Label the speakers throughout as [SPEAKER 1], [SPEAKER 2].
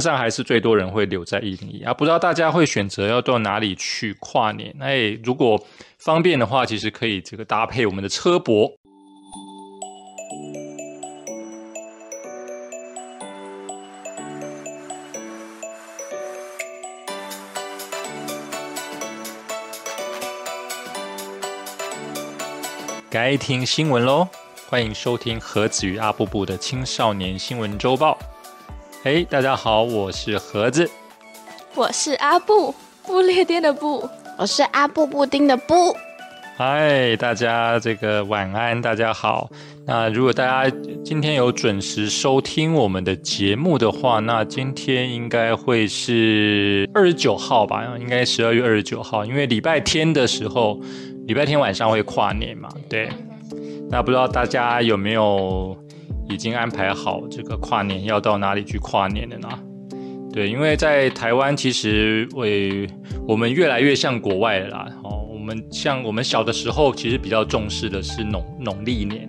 [SPEAKER 1] 上还是最多人会留在一零一啊，不知道大家会选择要到哪里去跨年？哎，如果方便的话，其实可以这个搭配我们的车博。该听新闻喽，欢迎收听何子与阿布布的青少年新闻周报。哎，大家好，我是盒子，
[SPEAKER 2] 我是阿布，不列颠的布，
[SPEAKER 3] 我是阿布布丁的布。
[SPEAKER 1] 嗨，大家这个晚安，大家好。那如果大家今天有准时收听我们的节目的话，那今天应该会是二十九号吧？应该十二月二十九号，因为礼拜天的时候。礼拜天晚上会跨年嘛？对，那不知道大家有没有已经安排好这个跨年要到哪里去跨年的呢？对，因为在台湾其实为我们越来越像国外了啦。哦，我们像我们小的时候其实比较重视的是农农历年，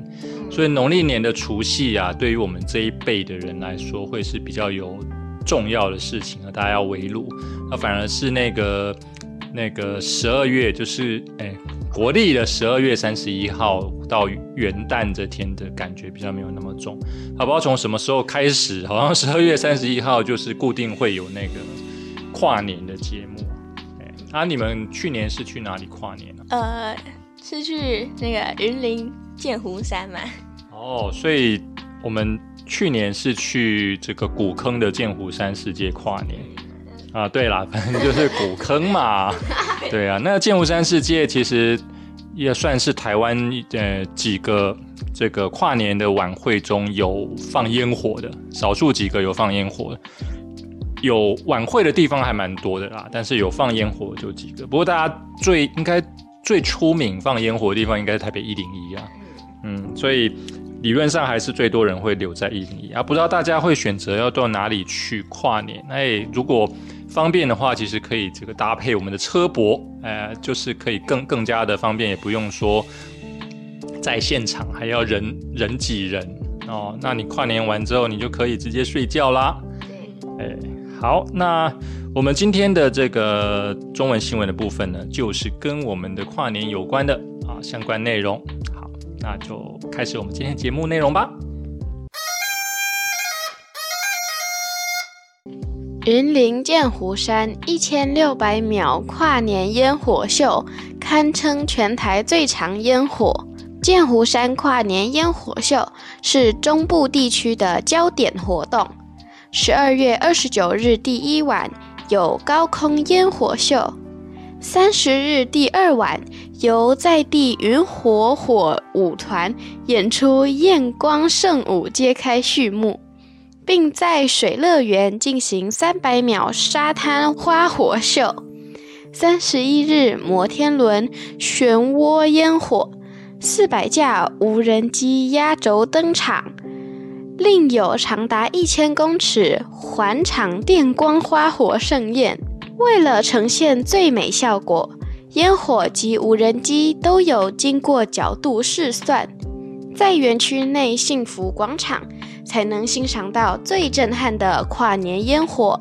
[SPEAKER 1] 所以农历年的除夕啊，对于我们这一辈的人来说会是比较有重要的事情啊，大家要围炉。那反而是那个那个十二月，就是哎。国历的十二月三十一号到元旦这天的感觉比较没有那么重，好不知道从什么时候开始，好像十二月三十一号就是固定会有那个跨年的节目。啊，你们去年是去哪里跨年呢？
[SPEAKER 2] 呃，是去那个云林剑湖山嘛。
[SPEAKER 1] 哦，所以我们去年是去这个古坑的剑湖山世界跨年。啊，对啦，反正就是古坑嘛。对啊，那剑湖山世界其实也算是台湾呃几个这个跨年的晚会中有放烟火的，少数几个有放烟火的。有晚会的地方还蛮多的啦，但是有放烟火就几个。不过大家最应该最出名放烟火的地方应该是台北一零一啊。嗯，所以理论上还是最多人会留在一零一啊。不知道大家会选择要到哪里去跨年？哎，如果方便的话，其实可以这个搭配我们的车博，呃，就是可以更更加的方便，也不用说在现场还要人人挤人哦。那你跨年完之后，你就可以直接睡觉啦。对，哎，好，那我们今天的这个中文新闻的部分呢，就是跟我们的跨年有关的啊相关内容。好，那就开始我们今天节目内容吧。
[SPEAKER 3] 云林剑湖山一千六百秒跨年烟火秀，堪称全台最长烟火。剑湖山跨年烟火秀是中部地区的焦点活动。十二月二十九日第一晚有高空烟火秀，三十日第二晚由在地云火火舞团演出焰光圣舞揭开序幕。并在水乐园进行三百秒沙滩花火秀。三十一日，摩天轮漩涡烟火，四百架无人机压轴登场，另有长达一千公尺环场电光花火盛宴。为了呈现最美效果，烟火及无人机都有经过角度试算。在园区内幸福广场。才能欣赏到最震撼的跨年烟火。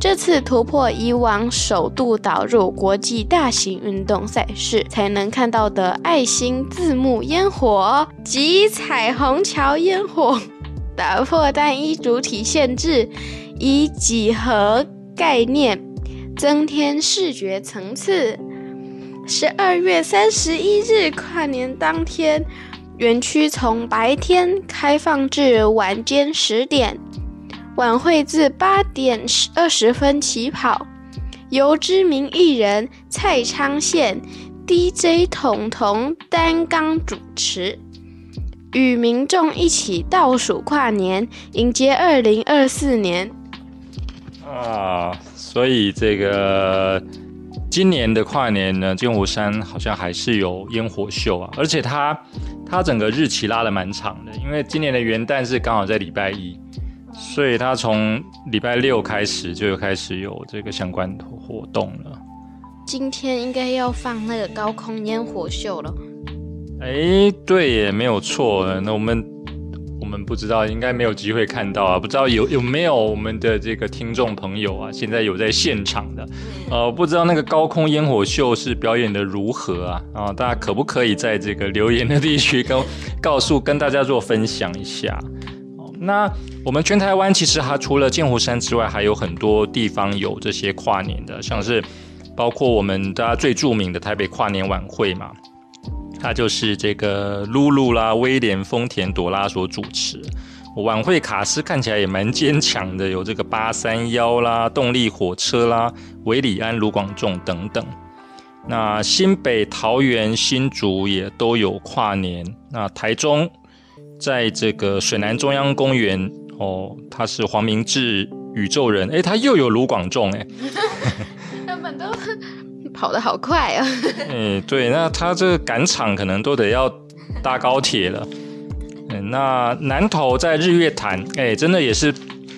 [SPEAKER 3] 这次突破以往首度导入国际大型运动赛事才能看到的爱心字幕烟火及彩虹桥烟火，打破单一主体限制，以几何概念增添视觉层次。十二月三十一日跨年当天。园区从白天开放至晚间十点，晚会自八点二十分起跑，由知名艺人蔡昌宪、DJ 彤彤担纲主持，与民众一起倒数跨年，迎接二零二四年。
[SPEAKER 1] 啊，所以这个。今年的跨年呢，剑湖山好像还是有烟火秀啊，而且它它整个日期拉的蛮长的，因为今年的元旦是刚好在礼拜一，所以它从礼拜六开始就开始有这个相关的活动了。
[SPEAKER 3] 今天应该要放那个高空烟火秀了。
[SPEAKER 1] 哎，对，也没有错。那我们我们不知道，应该没有机会看到啊，不知道有有没有我们的这个听众朋友啊，现在有在现场的，呃，不知道那个高空烟火秀是表演的如何啊？啊，大家可不可以在这个留言的地区跟 告诉跟大家做分享一下？那我们全台湾其实还除了剑湖山之外，还有很多地方有这些跨年的，像是包括我们大家最著名的台北跨年晚会嘛。它就是这个露露啦、威廉、丰田、朵拉所主持晚会，卡斯看起来也蛮坚强的，有这个八三幺啦、动力火车啦、韦礼安、卢广仲等等。那新北、桃园、新竹也都有跨年。那台中在这个水南中央公园哦，他是黄明志宇宙人，哎，他又有卢广仲，哎。
[SPEAKER 3] 跑得好快啊！
[SPEAKER 1] 嗯，对，那他这个赶场可能都得要搭高铁了。嗯，那南投在日月潭，哎，真的也是，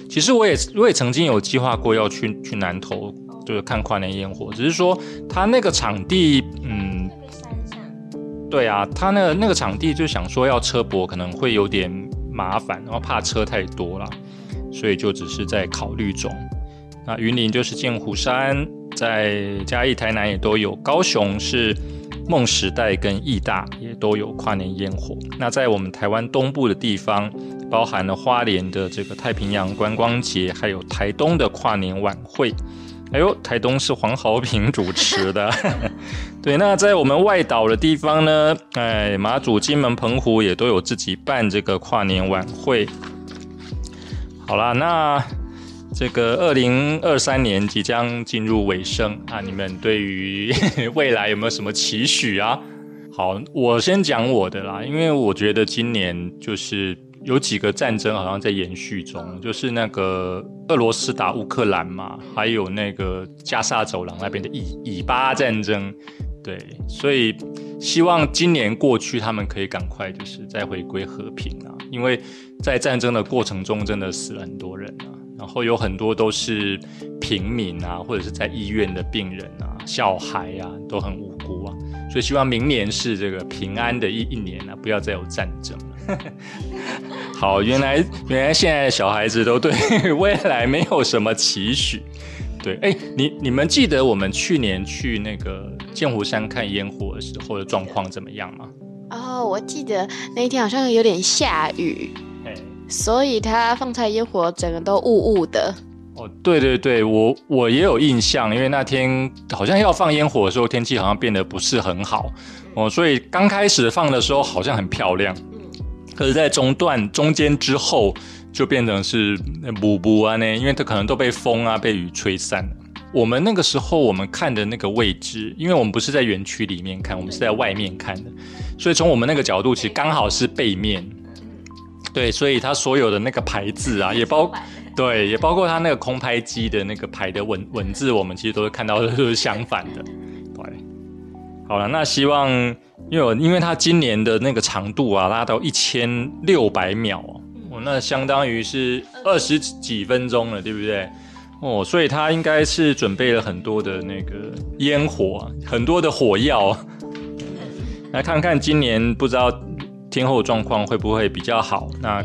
[SPEAKER 1] 其实我也我也曾经有计划过要去去南投，就是看跨年烟火，只是说他那个场地，嗯，对啊，他那个那个场地就想说要车泊可能会有点麻烦，然后怕车太多了，所以就只是在考虑中。那云林就是剑湖山。在嘉义、台南也都有，高雄是梦时代跟义大也都有跨年烟火。那在我们台湾东部的地方，包含了花莲的这个太平洋观光节，还有台东的跨年晚会。哎呦，台东是黄豪平主持的。对，那在我们外岛的地方呢，哎，马祖、金门、澎湖也都有自己办这个跨年晚会。好啦，那。这个二零二三年即将进入尾声啊，你们对于 未来有没有什么期许啊？好，我先讲我的啦，因为我觉得今年就是有几个战争好像在延续中，就是那个俄罗斯打乌克兰嘛，还有那个加沙走廊那边的以以巴战争，对，所以希望今年过去，他们可以赶快就是再回归和平啊，因为在战争的过程中真的死了很多人。后有很多都是平民啊，或者是在医院的病人啊、小孩啊，都很无辜啊。所以希望明年是这个平安的一一年啊，不要再有战争了。好，原来原来现在小孩子都对未来没有什么期许。对，哎，你你们记得我们去年去那个剑湖山看烟火的时候的状况怎么样吗？
[SPEAKER 3] 哦，我记得那一天好像有点下雨。所以它放菜烟火整个都雾雾的。
[SPEAKER 1] 哦，对对对，我我也有印象，因为那天好像要放烟火的时候，天气好像变得不是很好哦，所以刚开始放的时候好像很漂亮，可是，在中段中间之后就变成是雾雾啊呢，因为它可能都被风啊被雨吹散了。我们那个时候我们看的那个位置，因为我们不是在园区里面看，我们是在外面看的，所以从我们那个角度，其实刚好是背面。对，所以它所有的那个牌子啊，也包对，也包括它那个空拍机的那个牌的文文字，我们其实都是看到的是相反的。对，好了，那希望，因为因为它今年的那个长度啊，拉到一千六百秒哦，那相当于是二十几分钟了，对不对？哦，所以它应该是准备了很多的那个烟火，很多的火药，来看看今年不知道。天后状况会不会比较好？那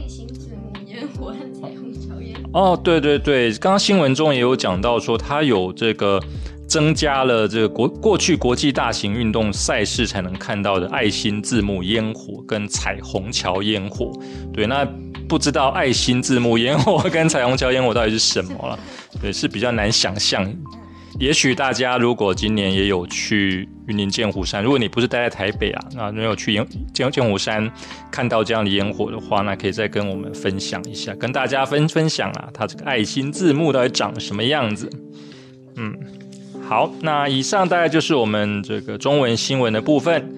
[SPEAKER 1] 哦，对对对，刚刚新闻中也有讲到说，它有这个增加了这个国过去国际大型运动赛事才能看到的爱心字幕烟火跟彩虹桥烟火。对，那不知道爱心字幕烟火跟彩虹桥烟火到底是什么了？对，是比较难想象。也许大家如果今年也有去云林剑湖山，如果你不是待在台北啊，那没有去烟剑剑湖山看到这样的烟火的话，那可以再跟我们分享一下，跟大家分分享啊，它这个爱心字幕到底长什么样子？嗯，好，那以上大概就是我们这个中文新闻的部分。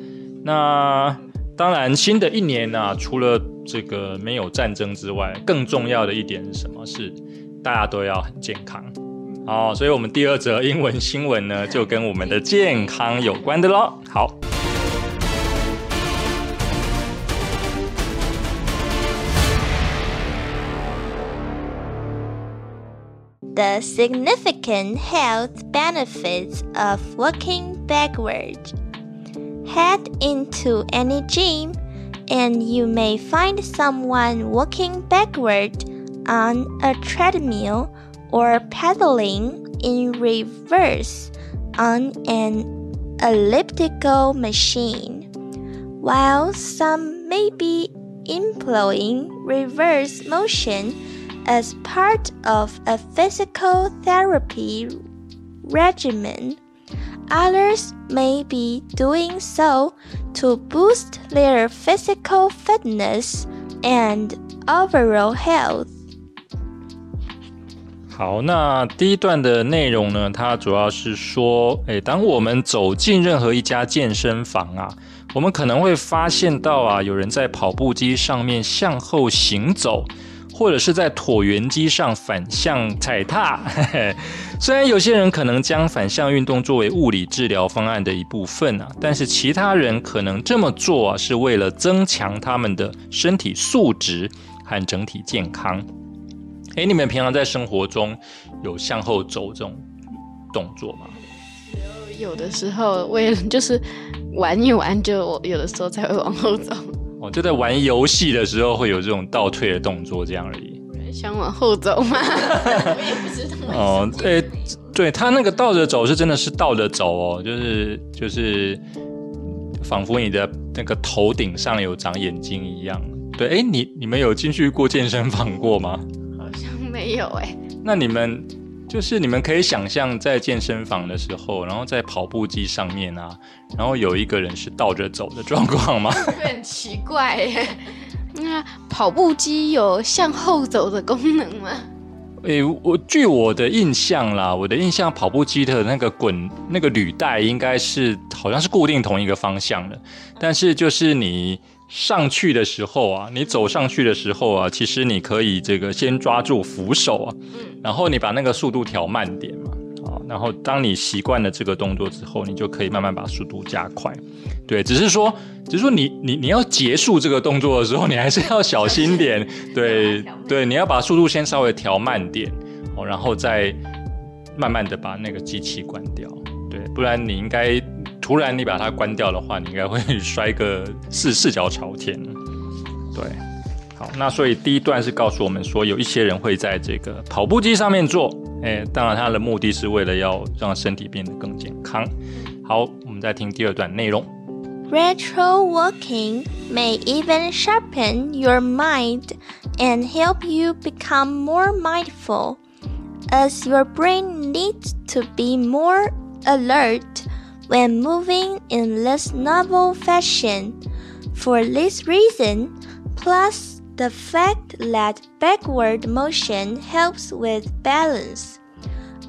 [SPEAKER 1] 那当然，新的一年呢，除了这个没有战争之外，更重要的一点是什么？是大家都要很健康。好，所以我们第二则英文新闻呢，就跟我们的健康有关的喽。好。
[SPEAKER 4] The significant health benefits of walking backward. Head into any gym and you may find someone walking backward on a treadmill or pedaling in reverse on an elliptical machine, while some may be employing reverse motion as part of a physical therapy regimen. Others may be doing so to boost their physical fitness and overall health.
[SPEAKER 1] 好，那第一段的内容呢？它主要是说，诶，当我们走进任何一家健身房啊，我们可能会发现到啊，有人在跑步机上面向后行走。或者是在椭圆机上反向踩踏。虽然有些人可能将反向运动作为物理治疗方案的一部分啊，但是其他人可能这么做啊，是为了增强他们的身体素质和整体健康。哎，你们平常在生活中有向后走这种动作吗？
[SPEAKER 3] 有的时候为了就是玩一玩，就我有的时候才会往后走。
[SPEAKER 1] 哦就在玩游戏的时候会有这种倒退的动作，这样而已。
[SPEAKER 3] 想往后走吗？我也不知道。哦，
[SPEAKER 1] 对，对他那个倒着走是真的是倒着走哦，就是就是，仿佛你的那个头顶上有长眼睛一样。对，哎，你你们有进去过健身房过吗？
[SPEAKER 3] 没有哎。
[SPEAKER 1] 那你们？就是你们可以想象在健身房的时候，然后在跑步机上面啊，然后有一个人是倒着走的状况吗？
[SPEAKER 3] 很奇怪耶。那跑步机有向后走的功能吗？
[SPEAKER 1] 诶，我据我的印象啦，我的印象跑步机的那个滚那个履带应该是好像是固定同一个方向的，但是就是你。上去的时候啊，你走上去的时候啊，其实你可以这个先抓住扶手啊，然后你把那个速度调慢点嘛，啊，然后当你习惯了这个动作之后，你就可以慢慢把速度加快。对，只是说，只是说你你你要结束这个动作的时候，你还是要小心点。对对，你要把速度先稍微调慢点哦，然后再慢慢的把那个机器关掉。对，不然你应该。突然你把它关掉的话，你应该会摔个四四脚朝天。对，好，那所以第一段是告诉我们说，有一些人会在这个跑步机上面做，哎，当然他的目的是为了要让身体变得更健康。好，我们再听第二段内容。
[SPEAKER 4] Retro walking may even sharpen your mind and help you become more mindful, as your brain needs to be more alert. when moving in less novel fashion. For this reason, plus the fact that backward motion helps with balance,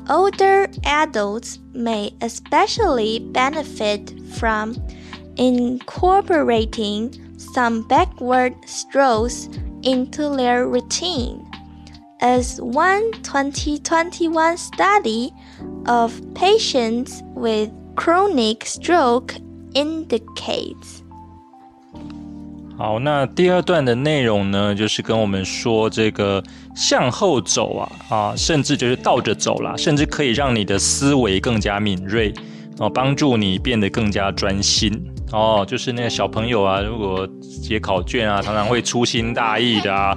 [SPEAKER 4] older adults may especially benefit from incorporating some backward strolls into their routine. As one 2021 study of patients with chronic stroke indicates。
[SPEAKER 1] 好，那第二段的内容呢，就是跟我们说这个向后走啊啊，甚至就是倒着走啦，甚至可以让你的思维更加敏锐哦，帮助你变得更加专心哦。就是那个小朋友啊，如果写考卷啊，常常会粗心大意的啊，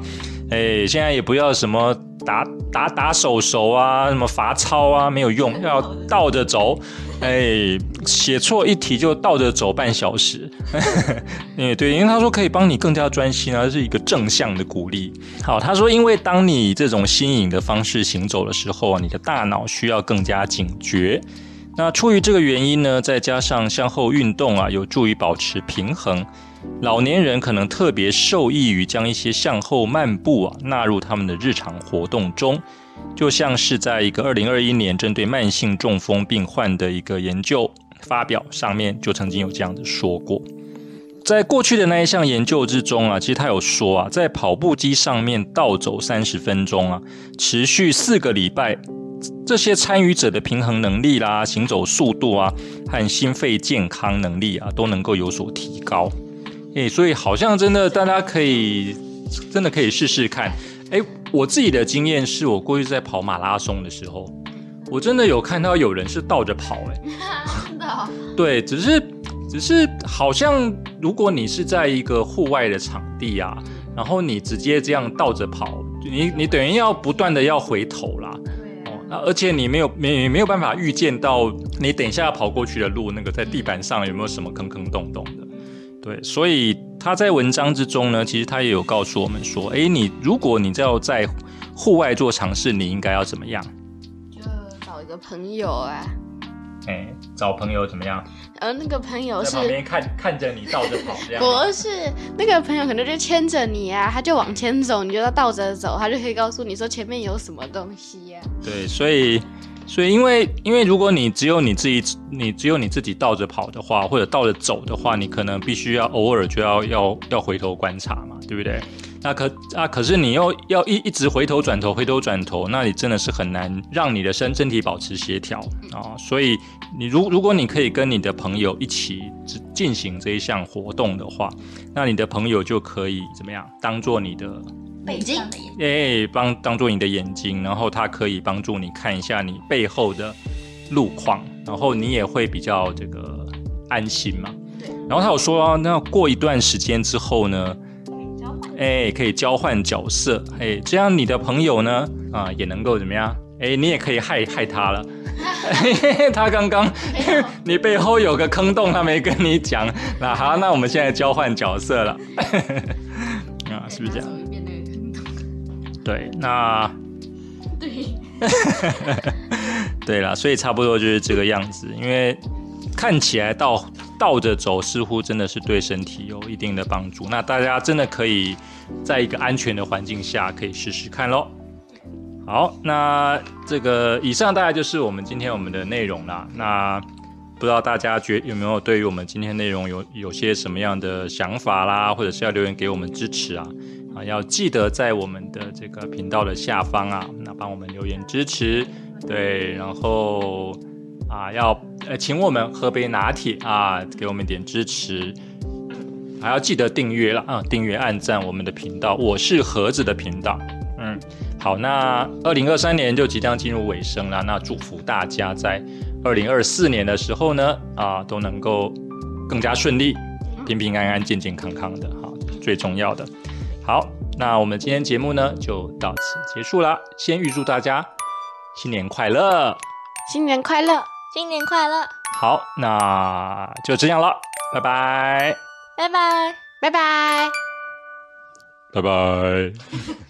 [SPEAKER 1] 哎，现在也不要什么。打打打手手啊，什么罚抄啊，没有用，要倒着走。哎，写错一题就倒着走半小时。哎，对，因为他说可以帮你更加专心啊，是一个正向的鼓励。好，他说，因为当你以这种新颖的方式行走的时候啊，你的大脑需要更加警觉。那出于这个原因呢，再加上向后运动啊，有助于保持平衡。老年人可能特别受益于将一些向后漫步啊纳入他们的日常活动中，就像是在一个二零二一年针对慢性中风病患的一个研究发表上面就曾经有这样子说过。在过去的那一项研究之中啊，其实他有说啊，在跑步机上面倒走三十分钟啊，持续四个礼拜，这些参与者的平衡能力啦、行走速度啊和心肺健康能力啊都能够有所提高。诶，所以好像真的，大家可以真的可以试试看。诶，我自己的经验是我过去在跑马拉松的时候，我真的有看到有人是倒着跑。哎，
[SPEAKER 3] 真的？
[SPEAKER 1] 对，只是只是好像如果你是在一个户外的场地啊，然后你直接这样倒着跑，你你等于要不断的要回头啦。哦，那而且你没有没没有办法预见到你等一下要跑过去的路，那个在地板上有没有什么坑坑洞洞的。对，所以他在文章之中呢，其实他也有告诉我们说，哎，你如果你要在户外做尝试，你应该要怎么样？
[SPEAKER 3] 就找一个朋友啊。
[SPEAKER 1] 哎，找朋友怎么样？
[SPEAKER 3] 呃，那个朋友是
[SPEAKER 1] 在旁边看看着你倒着跑这样。
[SPEAKER 3] 不是，那个朋友可能就牵着你啊，他就往前走，你就要倒着走，他就可以告诉你说前面有什么东西呀。
[SPEAKER 1] 对，所以，所以因为因为如果你只有你自己，你只有你自己倒着跑的话，或者倒着走的话，你可能必须要偶尔就要要要回头观察嘛，对不对？那可啊，可是你又要一一直回头转头，回头转头，那你真的是很难让你的身身体保持协调啊。所以你如如果你可以跟你的朋友一起进行这一项活动的话，那你的朋友就可以怎么样？当做你的
[SPEAKER 4] 眼睛，
[SPEAKER 1] 哎，帮当做你的眼睛，然后它可以帮助你看一下你背后的路况，然后你也会比较这个安心嘛。对然后他有说，那过一段时间之后呢？哎，可以交换角色，哎，这样你的朋友呢，啊，也能够怎么样？哎，你也可以害害他了。他刚刚你背后有个坑洞，他没跟你讲。那好，那我们现在交换角色了。啊，是不是这样？对，那
[SPEAKER 3] 对，
[SPEAKER 1] 对了，所以差不多就是这个样子，因为看起来倒。倒着走似乎真的是对身体有一定的帮助，那大家真的可以在一个安全的环境下可以试试看喽。好，那这个以上大概就是我们今天我们的内容啦。那不知道大家觉有没有对于我们今天内容有有些什么样的想法啦，或者是要留言给我们支持啊？要记得在我们的这个频道的下方啊，那帮我们留言支持，对，然后。啊，要呃，请我们喝杯拿铁啊，给我们点支持，还要记得订阅了啊，订阅、按赞我们的频道，我是盒子的频道。嗯，好，那二零二三年就即将进入尾声了，那祝福大家在二零二四年的时候呢，啊，都能够更加顺利、平平安安、健健康康的，哈，最重要的。好，那我们今天节目呢就到此结束了，先预祝大家新年快乐，
[SPEAKER 3] 新年快乐。
[SPEAKER 4] 新年快乐！
[SPEAKER 1] 好，那就这样了，拜拜，
[SPEAKER 4] 拜拜，
[SPEAKER 3] 拜拜，
[SPEAKER 1] 拜拜。